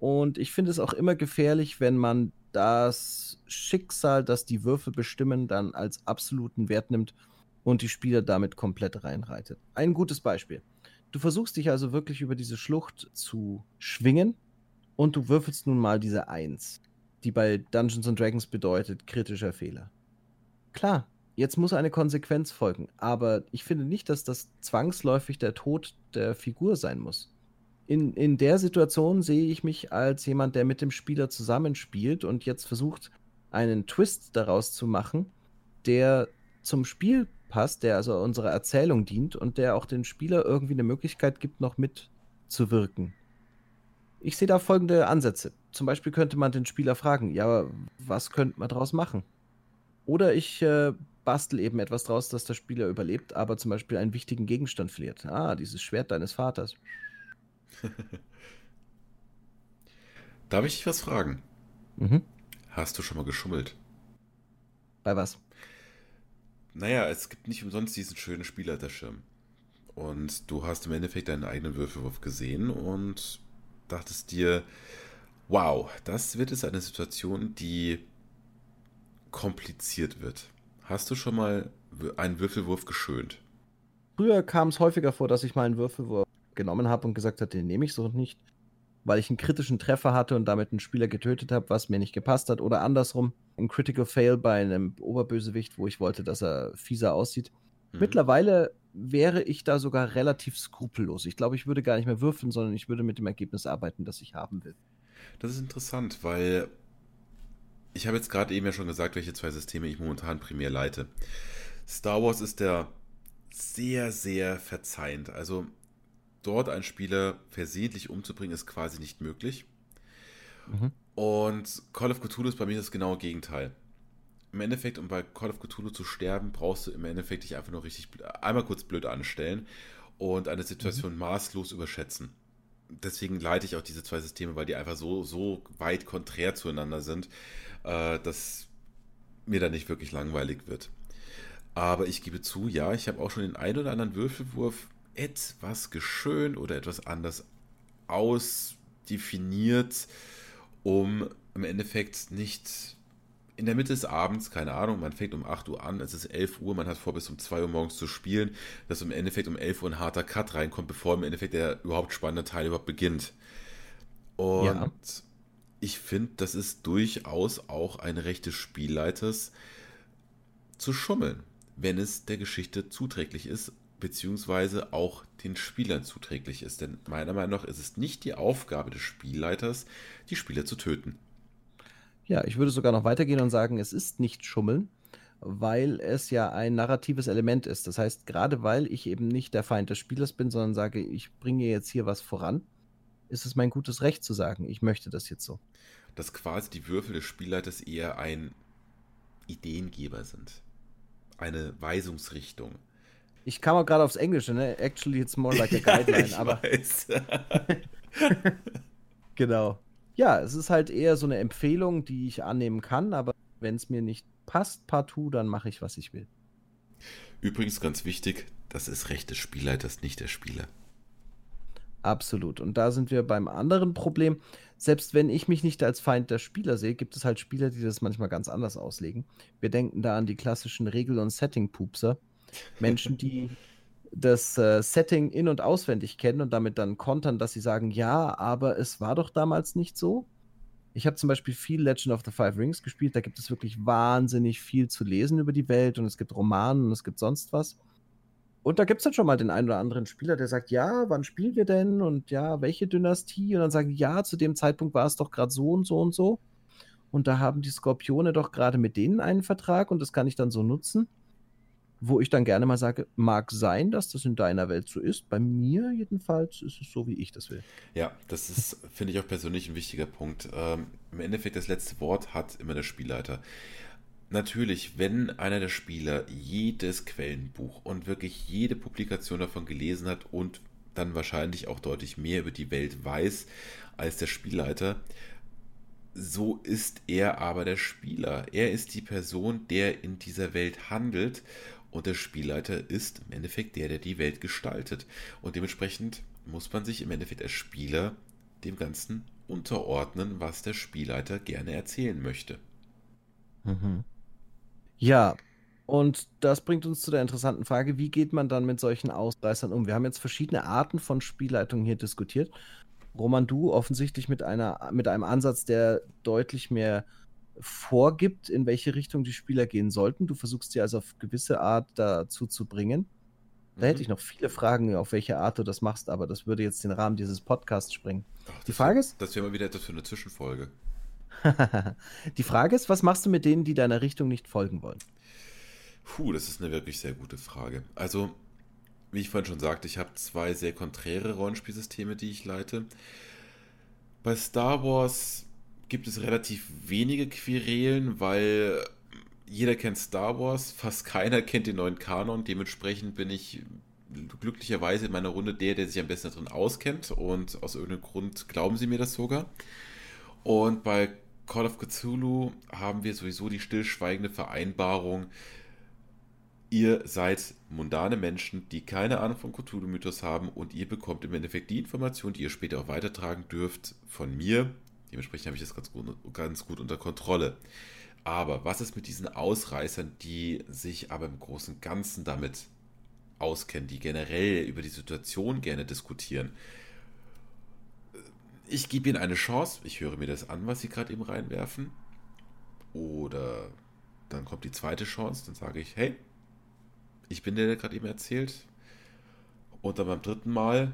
Und ich finde es auch immer gefährlich, wenn man das Schicksal, das die Würfel bestimmen, dann als absoluten Wert nimmt und die Spieler damit komplett reinreitet. Ein gutes Beispiel. Du versuchst dich also wirklich über diese Schlucht zu schwingen und du würfelst nun mal diese 1, die bei Dungeons and Dragons bedeutet kritischer Fehler. Klar, jetzt muss eine Konsequenz folgen, aber ich finde nicht, dass das zwangsläufig der Tod der Figur sein muss. In, in der Situation sehe ich mich als jemand, der mit dem Spieler zusammenspielt und jetzt versucht, einen Twist daraus zu machen, der zum Spiel passt, der also unserer Erzählung dient und der auch den Spieler irgendwie eine Möglichkeit gibt, noch mitzuwirken. Ich sehe da folgende Ansätze. Zum Beispiel könnte man den Spieler fragen, ja, was könnte man daraus machen? Oder ich äh, bastel eben etwas draus, dass der Spieler überlebt, aber zum Beispiel einen wichtigen Gegenstand verliert. Ah, dieses Schwert deines Vaters. Darf ich dich was fragen? Mhm. Hast du schon mal geschummelt? Bei was? Naja, es gibt nicht umsonst diesen schönen Spielleiterschirm. Und du hast im Endeffekt deinen eigenen Würfelwurf gesehen und dachtest dir, wow, das wird jetzt eine Situation, die kompliziert wird. Hast du schon mal einen Würfelwurf geschönt? Früher kam es häufiger vor, dass ich mal einen Würfelwurf genommen habe und gesagt habe, den nehme ich so nicht, weil ich einen kritischen Treffer hatte und damit einen Spieler getötet habe, was mir nicht gepasst hat. Oder andersrum, ein Critical Fail bei einem Oberbösewicht, wo ich wollte, dass er fieser aussieht. Mhm. Mittlerweile wäre ich da sogar relativ skrupellos. Ich glaube, ich würde gar nicht mehr würfeln, sondern ich würde mit dem Ergebnis arbeiten, das ich haben will. Das ist interessant, weil ich habe jetzt gerade eben ja schon gesagt, welche zwei Systeme ich momentan primär leite. Star Wars ist der sehr, sehr verzeihend. Also dort einen Spieler versehentlich umzubringen, ist quasi nicht möglich. Mhm. Und Call of Cthulhu ist bei mir das genaue Gegenteil im Endeffekt, um bei Call of Cthulhu zu sterben, brauchst du im Endeffekt dich einfach nur richtig einmal kurz blöd anstellen und eine Situation mhm. maßlos überschätzen. Deswegen leite ich auch diese zwei Systeme, weil die einfach so, so weit konträr zueinander sind, äh, dass mir da nicht wirklich langweilig wird. Aber ich gebe zu, ja, ich habe auch schon den einen oder anderen Würfelwurf etwas geschönt oder etwas anders ausdefiniert, um im Endeffekt nicht in der Mitte des Abends, keine Ahnung, man fängt um 8 Uhr an, es ist 11 Uhr, man hat vor bis um 2 Uhr morgens zu spielen, dass im Endeffekt um 11 Uhr ein harter Cut reinkommt, bevor im Endeffekt der überhaupt spannende Teil überhaupt beginnt. Und ja. ich finde, das ist durchaus auch ein Recht des Spielleiters zu schummeln, wenn es der Geschichte zuträglich ist, beziehungsweise auch den Spielern zuträglich ist. Denn meiner Meinung nach ist es nicht die Aufgabe des Spielleiters, die Spieler zu töten. Ja, ich würde sogar noch weitergehen und sagen, es ist nicht Schummeln, weil es ja ein narratives Element ist. Das heißt, gerade weil ich eben nicht der Feind des Spielers bin, sondern sage, ich bringe jetzt hier was voran, ist es mein gutes Recht zu sagen, ich möchte das jetzt so. Dass quasi die Würfel des Spielleiters eher ein Ideengeber sind. Eine Weisungsrichtung. Ich kam auch gerade aufs Englische, ne? Actually, it's more like a guideline, ja, aber. genau ja, es ist halt eher so eine Empfehlung, die ich annehmen kann, aber wenn es mir nicht passt, partout, dann mache ich, was ich will. Übrigens ganz wichtig, das ist Recht des Spielleiters, nicht der Spieler. Absolut. Und da sind wir beim anderen Problem. Selbst wenn ich mich nicht als Feind der Spieler sehe, gibt es halt Spieler, die das manchmal ganz anders auslegen. Wir denken da an die klassischen Regel- und Setting-Pupser. Menschen, die das äh, Setting in- und auswendig kennen und damit dann kontern, dass sie sagen, ja, aber es war doch damals nicht so. Ich habe zum Beispiel viel Legend of the Five Rings gespielt, da gibt es wirklich wahnsinnig viel zu lesen über die Welt und es gibt Romanen und es gibt sonst was. Und da gibt es dann schon mal den einen oder anderen Spieler, der sagt, ja, wann spielen wir denn? Und ja, welche Dynastie? Und dann sagen ja, zu dem Zeitpunkt war es doch gerade so und so und so. Und da haben die Skorpione doch gerade mit denen einen Vertrag und das kann ich dann so nutzen wo ich dann gerne mal sage, mag sein, dass das in deiner Welt so ist. Bei mir jedenfalls ist es so, wie ich das will. Ja, das ist, finde ich auch persönlich ein wichtiger Punkt. Ähm, Im Endeffekt, das letzte Wort hat immer der Spielleiter. Natürlich, wenn einer der Spieler jedes Quellenbuch und wirklich jede Publikation davon gelesen hat und dann wahrscheinlich auch deutlich mehr über die Welt weiß als der Spielleiter. So ist er aber der Spieler. Er ist die Person, der in dieser Welt handelt und der Spielleiter ist im Endeffekt der, der die Welt gestaltet. Und dementsprechend muss man sich im Endeffekt als Spieler dem Ganzen unterordnen, was der Spielleiter gerne erzählen möchte. Mhm. Ja, und das bringt uns zu der interessanten Frage, wie geht man dann mit solchen Ausreißern um? Wir haben jetzt verschiedene Arten von Spielleitungen hier diskutiert. Roman, du offensichtlich mit, einer, mit einem Ansatz, der deutlich mehr vorgibt, in welche Richtung die Spieler gehen sollten. Du versuchst sie also auf gewisse Art dazu zu bringen. Da mhm. hätte ich noch viele Fragen, auf welche Art du das machst, aber das würde jetzt den Rahmen dieses Podcasts sprengen. Ach, die Frage ist. Das wäre mal wieder etwas für eine Zwischenfolge. die Frage ist, was machst du mit denen, die deiner Richtung nicht folgen wollen? Puh, das ist eine wirklich sehr gute Frage. Also, wie ich vorhin schon sagte, ich habe zwei sehr konträre Rollenspielsysteme, die ich leite. Bei Star Wars gibt es relativ wenige Querelen, weil jeder kennt Star Wars, fast keiner kennt den neuen Kanon. Dementsprechend bin ich glücklicherweise in meiner Runde der, der sich am besten darin auskennt und aus irgendeinem Grund glauben sie mir das sogar. Und bei Call of Cthulhu haben wir sowieso die stillschweigende Vereinbarung, ihr seid mundane Menschen, die keine Ahnung vom Cthulhu-Mythos haben und ihr bekommt im Endeffekt die Information, die ihr später auch weitertragen dürft, von mir. Dementsprechend habe ich das ganz gut, ganz gut unter Kontrolle. Aber was ist mit diesen Ausreißern, die sich aber im Großen und Ganzen damit auskennen, die generell über die Situation gerne diskutieren? Ich gebe ihnen eine Chance, ich höre mir das an, was sie gerade eben reinwerfen. Oder dann kommt die zweite Chance, dann sage ich, hey, ich bin der, der gerade eben erzählt. Und dann beim dritten Mal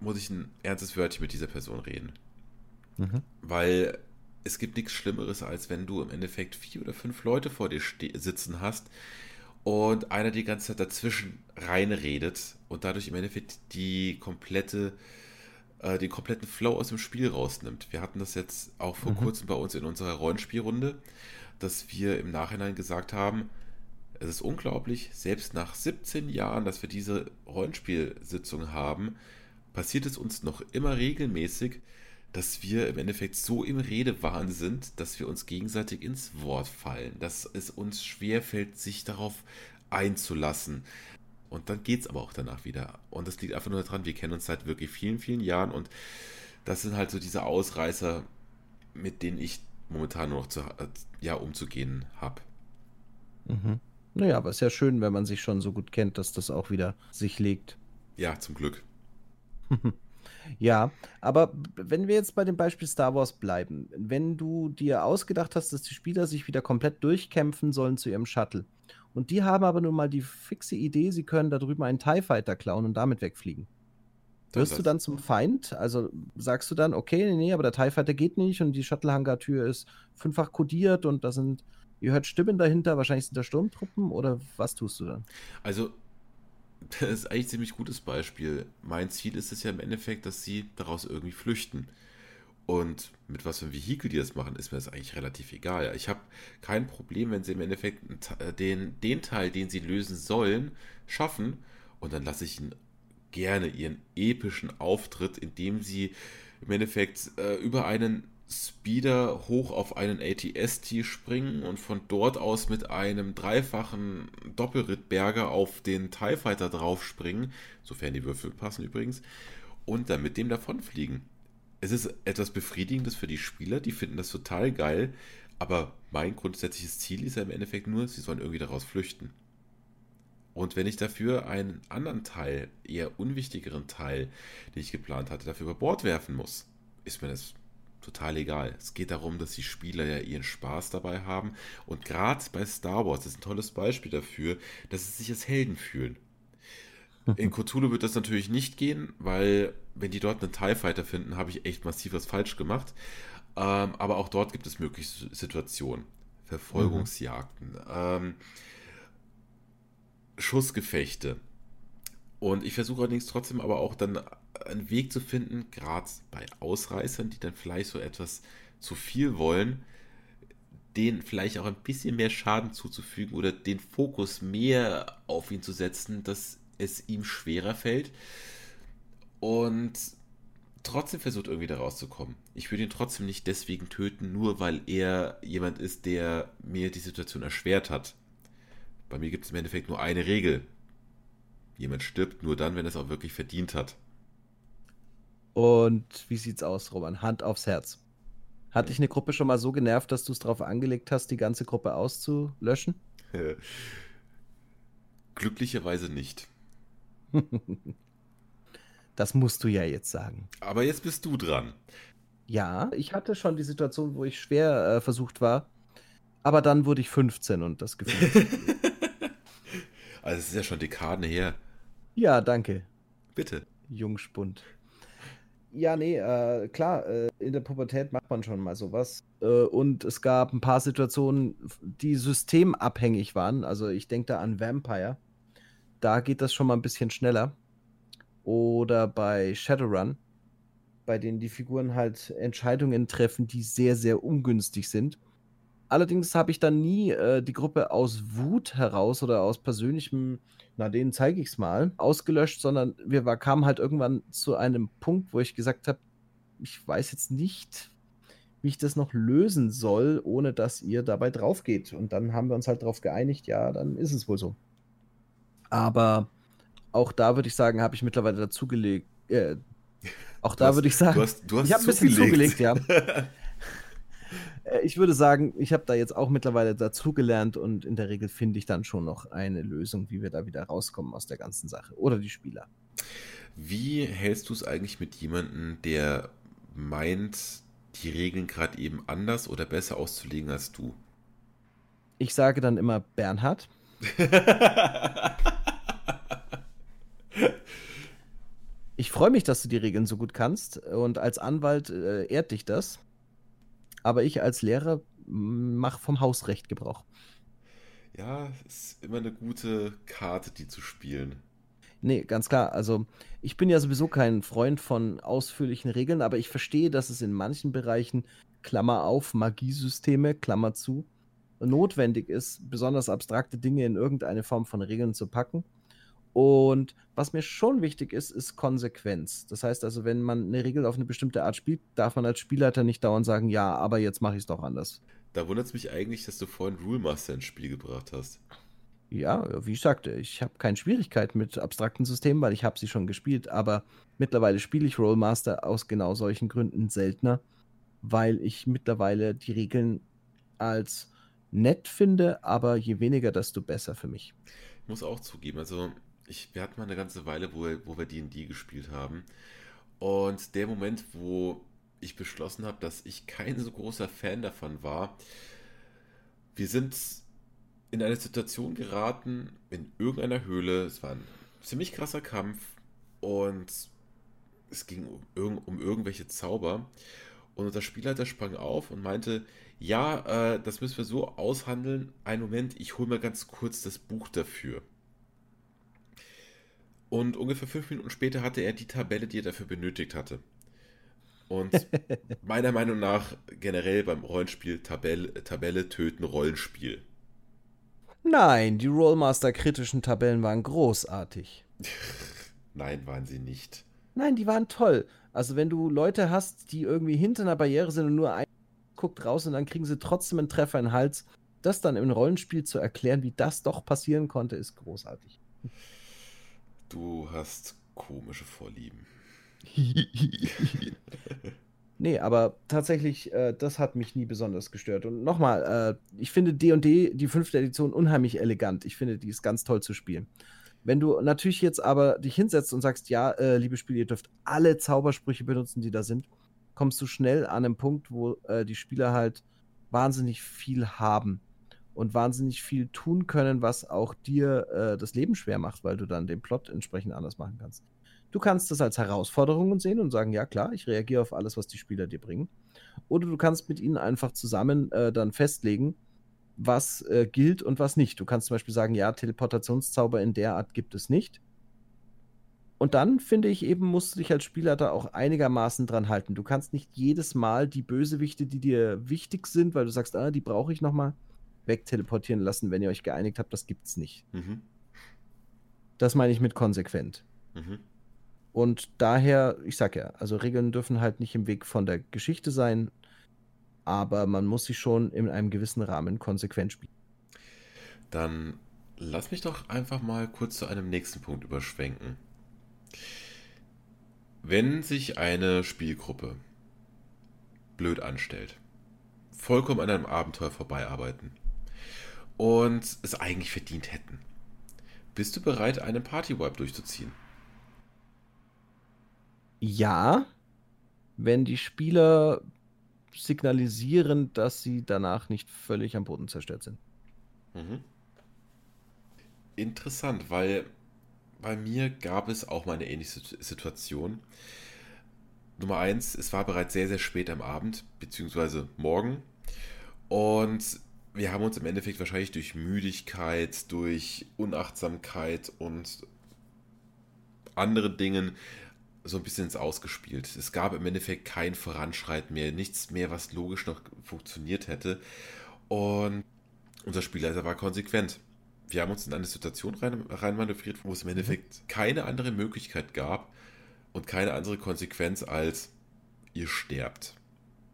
muss ich ein ernstes Wörtchen mit dieser Person reden. Mhm. Weil es gibt nichts Schlimmeres, als wenn du im Endeffekt vier oder fünf Leute vor dir sitzen hast und einer die ganze Zeit dazwischen reinredet und dadurch im Endeffekt die komplette, äh, den kompletten Flow aus dem Spiel rausnimmt. Wir hatten das jetzt auch vor mhm. kurzem bei uns in unserer Rollenspielrunde, dass wir im Nachhinein gesagt haben, es ist unglaublich, selbst nach 17 Jahren, dass wir diese Rollenspielsitzung haben, passiert es uns noch immer regelmäßig, dass wir im Endeffekt so im Redewahn sind, dass wir uns gegenseitig ins Wort fallen, dass es uns schwerfällt, sich darauf einzulassen. Und dann geht es aber auch danach wieder. Und das liegt einfach nur daran, wir kennen uns seit wirklich vielen, vielen Jahren und das sind halt so diese Ausreißer, mit denen ich momentan nur noch zu, äh, ja, umzugehen habe. Mhm. Naja, aber es ist ja schön, wenn man sich schon so gut kennt, dass das auch wieder sich legt. Ja, zum Glück. Ja, aber wenn wir jetzt bei dem Beispiel Star Wars bleiben, wenn du dir ausgedacht hast, dass die Spieler sich wieder komplett durchkämpfen sollen zu ihrem Shuttle und die haben aber nun mal die fixe Idee, sie können da drüben einen TIE Fighter klauen und damit wegfliegen. Wirst du dann zum Feind? Also sagst du dann, okay, nee, aber der TIE Fighter geht nicht und die Shuttle-Hangar-Tür ist fünffach kodiert und da sind, ihr hört Stimmen dahinter, wahrscheinlich sind da Sturmtruppen oder was tust du dann? Also das ist eigentlich ein ziemlich gutes Beispiel. Mein Ziel ist es ja im Endeffekt, dass sie daraus irgendwie flüchten. Und mit was für einem Vehikel die das machen, ist mir das eigentlich relativ egal. Ich habe kein Problem, wenn sie im Endeffekt äh, den, den Teil, den sie lösen sollen, schaffen. Und dann lasse ich ihnen gerne ihren epischen Auftritt, indem sie im Endeffekt äh, über einen Speeder hoch auf einen ATST springen und von dort aus mit einem dreifachen Doppelrittberger auf den TIE Fighter draufspringen, sofern die Würfel passen übrigens, und dann mit dem davonfliegen. Es ist etwas Befriedigendes für die Spieler, die finden das total geil, aber mein grundsätzliches Ziel ist ja im Endeffekt nur, sie sollen irgendwie daraus flüchten. Und wenn ich dafür einen anderen Teil, eher unwichtigeren Teil, den ich geplant hatte, dafür über Bord werfen muss, ist mir das total egal. Es geht darum, dass die Spieler ja ihren Spaß dabei haben. Und gerade bei Star Wars ist ein tolles Beispiel dafür, dass sie sich als Helden fühlen. In Cthulhu wird das natürlich nicht gehen, weil wenn die dort einen TIE Fighter finden, habe ich echt massiv was falsch gemacht. Ähm, aber auch dort gibt es mögliche Situationen. Verfolgungsjagden, mhm. ähm, Schussgefechte. Und ich versuche allerdings trotzdem aber auch dann einen Weg zu finden, gerade bei Ausreißern, die dann vielleicht so etwas zu viel wollen, denen vielleicht auch ein bisschen mehr Schaden zuzufügen oder den Fokus mehr auf ihn zu setzen, dass es ihm schwerer fällt und trotzdem versucht irgendwie da rauszukommen. Ich würde ihn trotzdem nicht deswegen töten, nur weil er jemand ist, der mir die Situation erschwert hat. Bei mir gibt es im Endeffekt nur eine Regel. Jemand stirbt nur dann, wenn er es auch wirklich verdient hat. Und wie sieht's aus, Roman? Hand aufs Herz. Hat dich eine Gruppe schon mal so genervt, dass du es darauf angelegt hast, die ganze Gruppe auszulöschen? Glücklicherweise nicht. das musst du ja jetzt sagen. Aber jetzt bist du dran. Ja, ich hatte schon die Situation, wo ich schwer äh, versucht war. Aber dann wurde ich 15 und das Gefühl. also, es ist ja schon Dekaden her. Ja, danke. Bitte. Jungspund. Ja, nee, äh, klar, äh, in der Pubertät macht man schon mal sowas. Äh, und es gab ein paar Situationen, die systemabhängig waren. Also ich denke da an Vampire. Da geht das schon mal ein bisschen schneller. Oder bei Shadowrun, bei denen die Figuren halt Entscheidungen treffen, die sehr, sehr ungünstig sind. Allerdings habe ich dann nie äh, die Gruppe aus Wut heraus oder aus persönlichem na, denen zeige ich es mal, ausgelöscht, sondern wir war, kamen halt irgendwann zu einem Punkt, wo ich gesagt habe, ich weiß jetzt nicht, wie ich das noch lösen soll, ohne dass ihr dabei drauf geht. Und dann haben wir uns halt darauf geeinigt, ja, dann ist es wohl so. Aber auch da würde ich sagen, habe ich mittlerweile dazugelegt. Äh, auch du da würde ich sagen, du hast, du hast ich habe ein bisschen zugelegt, ja. Äh, ich würde sagen, ich habe da jetzt auch mittlerweile dazugelernt und in der Regel finde ich dann schon noch eine Lösung, wie wir da wieder rauskommen aus der ganzen Sache. Oder die Spieler. Wie hältst du es eigentlich mit jemandem, der meint, die Regeln gerade eben anders oder besser auszulegen als du? Ich sage dann immer Bernhard. ich freue mich, dass du die Regeln so gut kannst und als Anwalt äh, ehrt dich das aber ich als Lehrer mache vom Hausrecht Gebrauch. Ja, ist immer eine gute Karte, die zu spielen. Nee, ganz klar. Also, ich bin ja sowieso kein Freund von ausführlichen Regeln, aber ich verstehe, dass es in manchen Bereichen, Klammer auf, Magiesysteme, Klammer zu, notwendig ist, besonders abstrakte Dinge in irgendeine Form von Regeln zu packen. Und was mir schon wichtig ist, ist Konsequenz. Das heißt also, wenn man eine Regel auf eine bestimmte Art spielt, darf man als Spielleiter nicht dauernd sagen, ja, aber jetzt mache ich es doch anders. Da wundert es mich eigentlich, dass du vorhin Rule Master ins Spiel gebracht hast. Ja, wie ich sagte, ich habe keine Schwierigkeit mit abstrakten Systemen, weil ich habe sie schon gespielt, aber mittlerweile spiele ich Rollmaster aus genau solchen Gründen seltener, weil ich mittlerweile die Regeln als nett finde, aber je weniger, desto besser für mich. Ich muss auch zugeben, also ich, wir hatten mal eine ganze Weile, wo, wo wir D&D gespielt haben. Und der Moment, wo ich beschlossen habe, dass ich kein so großer Fan davon war, wir sind in eine Situation geraten, in irgendeiner Höhle. Es war ein ziemlich krasser Kampf und es ging um, um irgendwelche Zauber. Und unser Spielleiter sprang auf und meinte, ja, äh, das müssen wir so aushandeln. Einen Moment, ich hole mal ganz kurz das Buch dafür. Und ungefähr fünf Minuten später hatte er die Tabelle, die er dafür benötigt hatte. Und meiner Meinung nach generell beim Rollenspiel Tabelle, Tabelle töten Rollenspiel. Nein, die Rollmaster-kritischen Tabellen waren großartig. Nein, waren sie nicht. Nein, die waren toll. Also wenn du Leute hast, die irgendwie hinter einer Barriere sind und nur ein guckt raus und dann kriegen sie trotzdem einen Treffer in den Hals, das dann im Rollenspiel zu erklären, wie das doch passieren konnte, ist großartig. Du hast komische Vorlieben. nee, aber tatsächlich, äh, das hat mich nie besonders gestört. Und nochmal, äh, ich finde D&D, die fünfte Edition, unheimlich elegant. Ich finde, die ist ganz toll zu spielen. Wenn du natürlich jetzt aber dich hinsetzt und sagst, ja, äh, liebe Spieler, ihr dürft alle Zaubersprüche benutzen, die da sind, kommst du schnell an einen Punkt, wo äh, die Spieler halt wahnsinnig viel haben und wahnsinnig viel tun können, was auch dir äh, das Leben schwer macht, weil du dann den Plot entsprechend anders machen kannst. Du kannst das als Herausforderungen sehen und sagen, ja klar, ich reagiere auf alles, was die Spieler dir bringen. Oder du kannst mit ihnen einfach zusammen äh, dann festlegen, was äh, gilt und was nicht. Du kannst zum Beispiel sagen, ja, Teleportationszauber in der Art gibt es nicht. Und dann finde ich eben, musst du dich als Spieler da auch einigermaßen dran halten. Du kannst nicht jedes Mal die Bösewichte, die dir wichtig sind, weil du sagst, ah, die brauche ich nochmal, wegteleportieren lassen, wenn ihr euch geeinigt habt, das gibt's nicht. Mhm. Das meine ich mit konsequent. Mhm. Und daher, ich sag ja, also Regeln dürfen halt nicht im Weg von der Geschichte sein, aber man muss sie schon in einem gewissen Rahmen konsequent spielen. Dann lass mich doch einfach mal kurz zu einem nächsten Punkt überschwenken. Wenn sich eine Spielgruppe blöd anstellt, vollkommen an einem Abenteuer vorbeiarbeiten und es eigentlich verdient hätten, bist du bereit, einen Party-Wipe durchzuziehen? Ja, wenn die Spieler signalisieren, dass sie danach nicht völlig am Boden zerstört sind. Mhm. Interessant, weil bei mir gab es auch mal eine ähnliche Situation. Nummer eins, es war bereits sehr, sehr spät am Abend, beziehungsweise morgen. Und wir haben uns im Endeffekt wahrscheinlich durch Müdigkeit, durch Unachtsamkeit und andere Dinge so ein bisschen ins Ausgespielt. Es gab im Endeffekt kein Voranschreiten mehr, nichts mehr, was logisch noch funktioniert hätte. Und unser Spielleiter war konsequent. Wir haben uns in eine Situation rein, reinmanövriert, wo es im Endeffekt keine andere Möglichkeit gab und keine andere Konsequenz als ihr sterbt.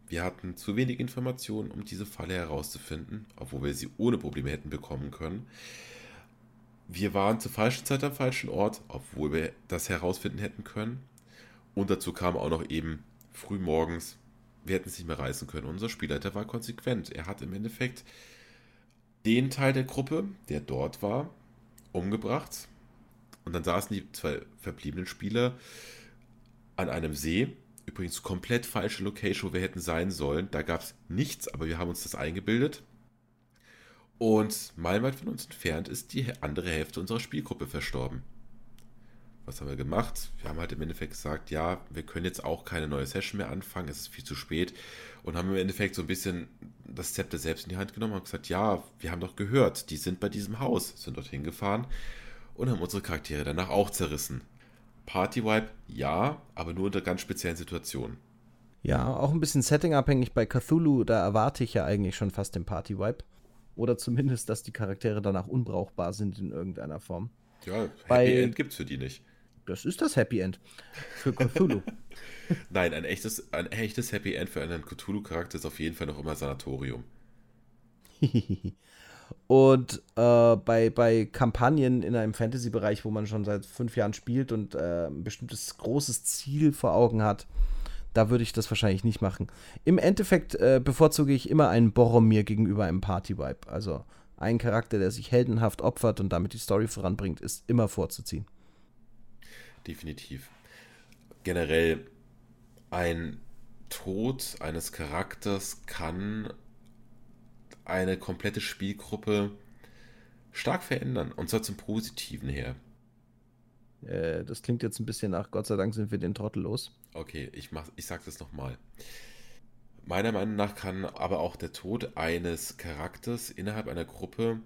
Wir hatten zu wenig Informationen, um diese Falle herauszufinden, obwohl wir sie ohne Probleme hätten bekommen können. Wir waren zur falschen Zeit am falschen Ort, obwohl wir das herausfinden hätten können. Und dazu kam auch noch eben früh morgens, wir hätten es nicht mehr reißen können. Unser Spielleiter war konsequent. Er hat im Endeffekt den Teil der Gruppe, der dort war, umgebracht. Und dann saßen die zwei verbliebenen Spieler an einem See. Übrigens komplett falsche Location, wo wir hätten sein sollen. Da gab es nichts, aber wir haben uns das eingebildet. Und meilenweit von uns entfernt ist die andere Hälfte unserer Spielgruppe verstorben was haben wir gemacht? Wir haben halt im Endeffekt gesagt, ja, wir können jetzt auch keine neue Session mehr anfangen, es ist viel zu spät. Und haben im Endeffekt so ein bisschen das Zepter selbst in die Hand genommen und gesagt, ja, wir haben doch gehört, die sind bei diesem Haus, sind dorthin gefahren und haben unsere Charaktere danach auch zerrissen. Party-Wipe, ja, aber nur unter ganz speziellen Situationen. Ja, auch ein bisschen settingabhängig bei Cthulhu, da erwarte ich ja eigentlich schon fast den Party-Wipe. Oder zumindest, dass die Charaktere danach unbrauchbar sind in irgendeiner Form. Ja, Happy bei, End gibt's für die nicht. Das ist das Happy End für Cthulhu. Nein, ein echtes, ein echtes Happy End für einen Cthulhu-Charakter ist auf jeden Fall noch immer Sanatorium. und äh, bei, bei Kampagnen in einem Fantasy-Bereich, wo man schon seit fünf Jahren spielt und äh, ein bestimmtes großes Ziel vor Augen hat, da würde ich das wahrscheinlich nicht machen. Im Endeffekt äh, bevorzuge ich immer einen Boromir gegenüber einem Party-Vibe. Also ein Charakter, der sich heldenhaft opfert und damit die Story voranbringt, ist immer vorzuziehen definitiv. Generell ein Tod eines Charakters kann eine komplette Spielgruppe stark verändern, und zwar zum Positiven her. Äh, das klingt jetzt ein bisschen nach, Gott sei Dank sind wir den Trottel los. Okay, ich, mach, ich sag das nochmal. Meiner Meinung nach kann aber auch der Tod eines Charakters innerhalb einer Gruppe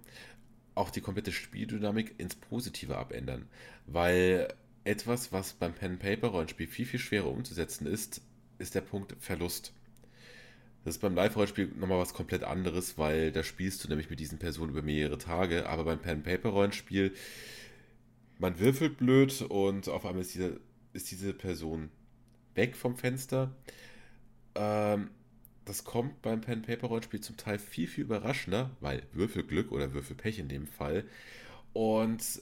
auch die komplette Spieldynamik ins Positive abändern, weil etwas, was beim Pen-Paper-Rollenspiel viel, viel schwerer umzusetzen ist, ist der Punkt Verlust. Das ist beim Live-Rollenspiel nochmal was komplett anderes, weil da spielst du nämlich mit diesen Personen über mehrere Tage, aber beim Pen-Paper-Rollenspiel, man würfelt blöd und auf einmal ist diese, ist diese Person weg vom Fenster. Ähm, das kommt beim Pen-Paper-Rollenspiel zum Teil viel, viel überraschender, weil Würfelglück oder Würfelpech in dem Fall. Und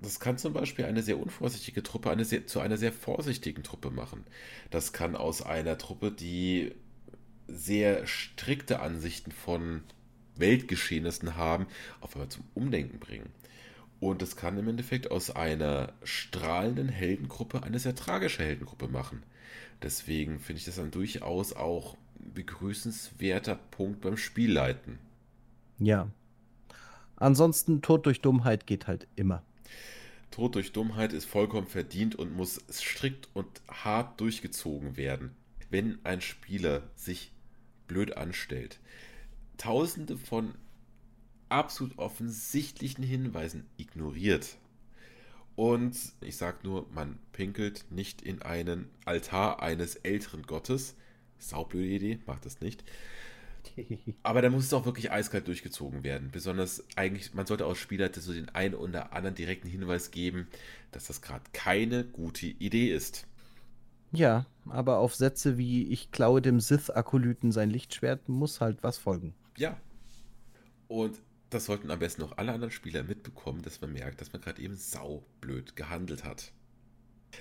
das kann zum Beispiel eine sehr unvorsichtige Truppe eine sehr, zu einer sehr vorsichtigen Truppe machen. Das kann aus einer Truppe, die sehr strikte Ansichten von Weltgeschehnissen haben, auf einmal zum Umdenken bringen. Und es kann im Endeffekt aus einer strahlenden Heldengruppe eine sehr tragische Heldengruppe machen. Deswegen finde ich das ein durchaus auch begrüßenswerter Punkt beim Spielleiten. Ja. Ansonsten Tod durch Dummheit geht halt immer. Tod durch Dummheit ist vollkommen verdient und muss strikt und hart durchgezogen werden. Wenn ein Spieler sich blöd anstellt, tausende von absolut offensichtlichen Hinweisen ignoriert. Und ich sage nur, man pinkelt nicht in einen Altar eines älteren Gottes. Saublöde Idee, macht das nicht. Aber da muss es auch wirklich eiskalt durchgezogen werden. Besonders eigentlich, man sollte aus Spielleiter so den einen oder anderen direkten Hinweis geben, dass das gerade keine gute Idee ist. Ja, aber auf Sätze wie ich klaue dem Sith-Akolyten sein Lichtschwert muss halt was folgen. Ja. Und das sollten am besten auch alle anderen Spieler mitbekommen, dass man merkt, dass man gerade eben saublöd gehandelt hat.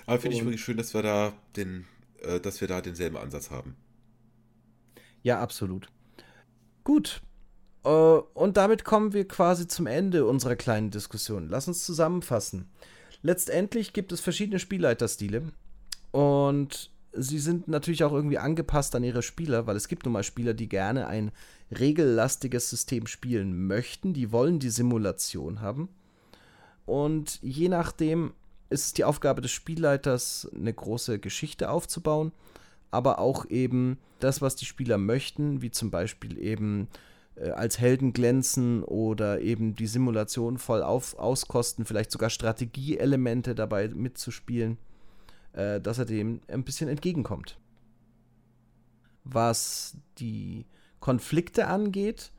Aber finde ich wirklich schön, dass wir da den, äh, dass wir da denselben Ansatz haben. Ja, absolut. Gut. Äh, und damit kommen wir quasi zum Ende unserer kleinen Diskussion. Lass uns zusammenfassen. Letztendlich gibt es verschiedene Spielleiterstile und sie sind natürlich auch irgendwie angepasst an ihre Spieler, weil es gibt nun mal Spieler, die gerne ein regellastiges System spielen möchten, die wollen die Simulation haben. Und je nachdem ist es die Aufgabe des Spielleiters, eine große Geschichte aufzubauen, aber auch eben das, was die Spieler möchten, wie zum Beispiel eben äh, als Helden glänzen oder eben die Simulation voll auf, auskosten, vielleicht sogar Strategieelemente dabei mitzuspielen, äh, dass er dem ein bisschen entgegenkommt. Was die Konflikte angeht,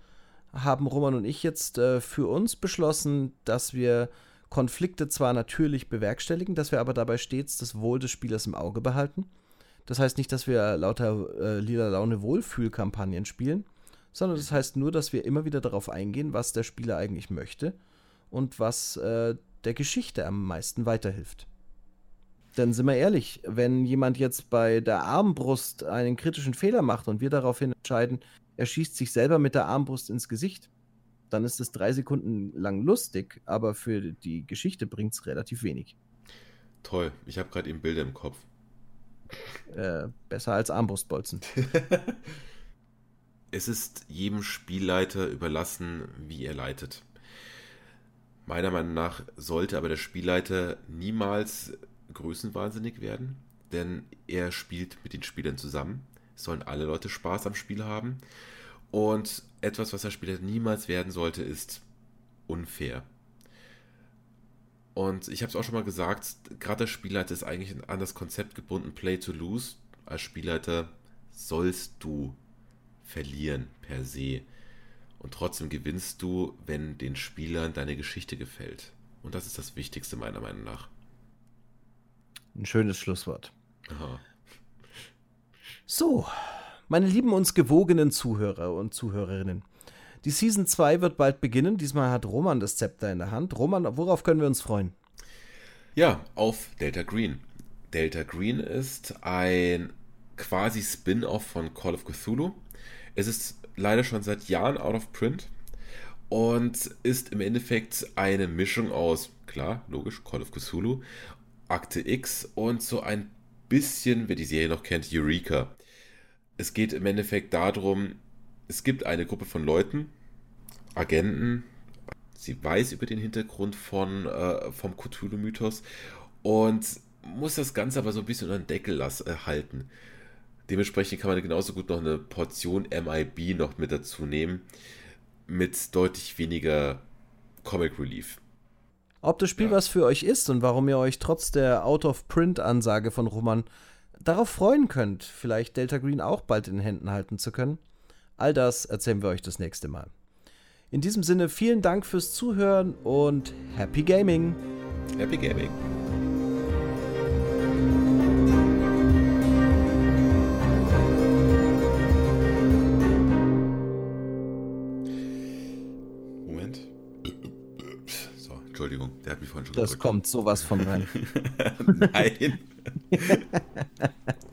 haben Roman und ich jetzt äh, für uns beschlossen, dass wir Konflikte zwar natürlich bewerkstelligen, dass wir aber dabei stets das Wohl des Spielers im Auge behalten. Das heißt nicht, dass wir lauter äh, lila Laune Wohlfühlkampagnen spielen, sondern das heißt nur, dass wir immer wieder darauf eingehen, was der Spieler eigentlich möchte und was äh, der Geschichte am meisten weiterhilft. Denn sind wir ehrlich, wenn jemand jetzt bei der Armbrust einen kritischen Fehler macht und wir daraufhin entscheiden, er schießt sich selber mit der Armbrust ins Gesicht, dann ist es drei Sekunden lang lustig, aber für die Geschichte bringt es relativ wenig. Toll, ich habe gerade eben Bilder im Kopf. Äh, besser als Armbrustbolzen. es ist jedem Spielleiter überlassen, wie er leitet. Meiner Meinung nach sollte aber der Spielleiter niemals größenwahnsinnig werden, denn er spielt mit den Spielern zusammen. Es sollen alle Leute Spaß am Spiel haben. Und etwas, was der Spieler niemals werden sollte, ist unfair. Und ich habe es auch schon mal gesagt, gerade der Spielleiter ist eigentlich an das Konzept gebunden, Play to Lose. Als Spielleiter sollst du verlieren per se. Und trotzdem gewinnst du, wenn den Spielern deine Geschichte gefällt. Und das ist das Wichtigste meiner Meinung nach. Ein schönes Schlusswort. Aha. So, meine lieben uns gewogenen Zuhörer und Zuhörerinnen. Die Season 2 wird bald beginnen. Diesmal hat Roman das Zepter in der Hand. Roman, worauf können wir uns freuen? Ja, auf Delta Green. Delta Green ist ein quasi Spin-off von Call of Cthulhu. Es ist leider schon seit Jahren out of print und ist im Endeffekt eine Mischung aus, klar, logisch, Call of Cthulhu, Akte X und so ein bisschen, wer die Serie noch kennt, Eureka. Es geht im Endeffekt darum, es gibt eine Gruppe von Leuten, Agenten, sie weiß über den Hintergrund von, äh, vom Cthulhu-Mythos und muss das Ganze aber so ein bisschen unter den Deckel lassen, äh, halten. Dementsprechend kann man genauso gut noch eine Portion MIB noch mit dazu nehmen, mit deutlich weniger Comic Relief. Ob das Spiel ja. was für euch ist und warum ihr euch trotz der Out-of-Print-Ansage von Roman darauf freuen könnt, vielleicht Delta Green auch bald in den Händen halten zu können, all das erzählen wir euch das nächste Mal. In diesem Sinne vielen Dank fürs Zuhören und Happy Gaming! Happy Gaming! Der hat mich vorhin schon Das gedrückt. kommt sowas von rein. Nein.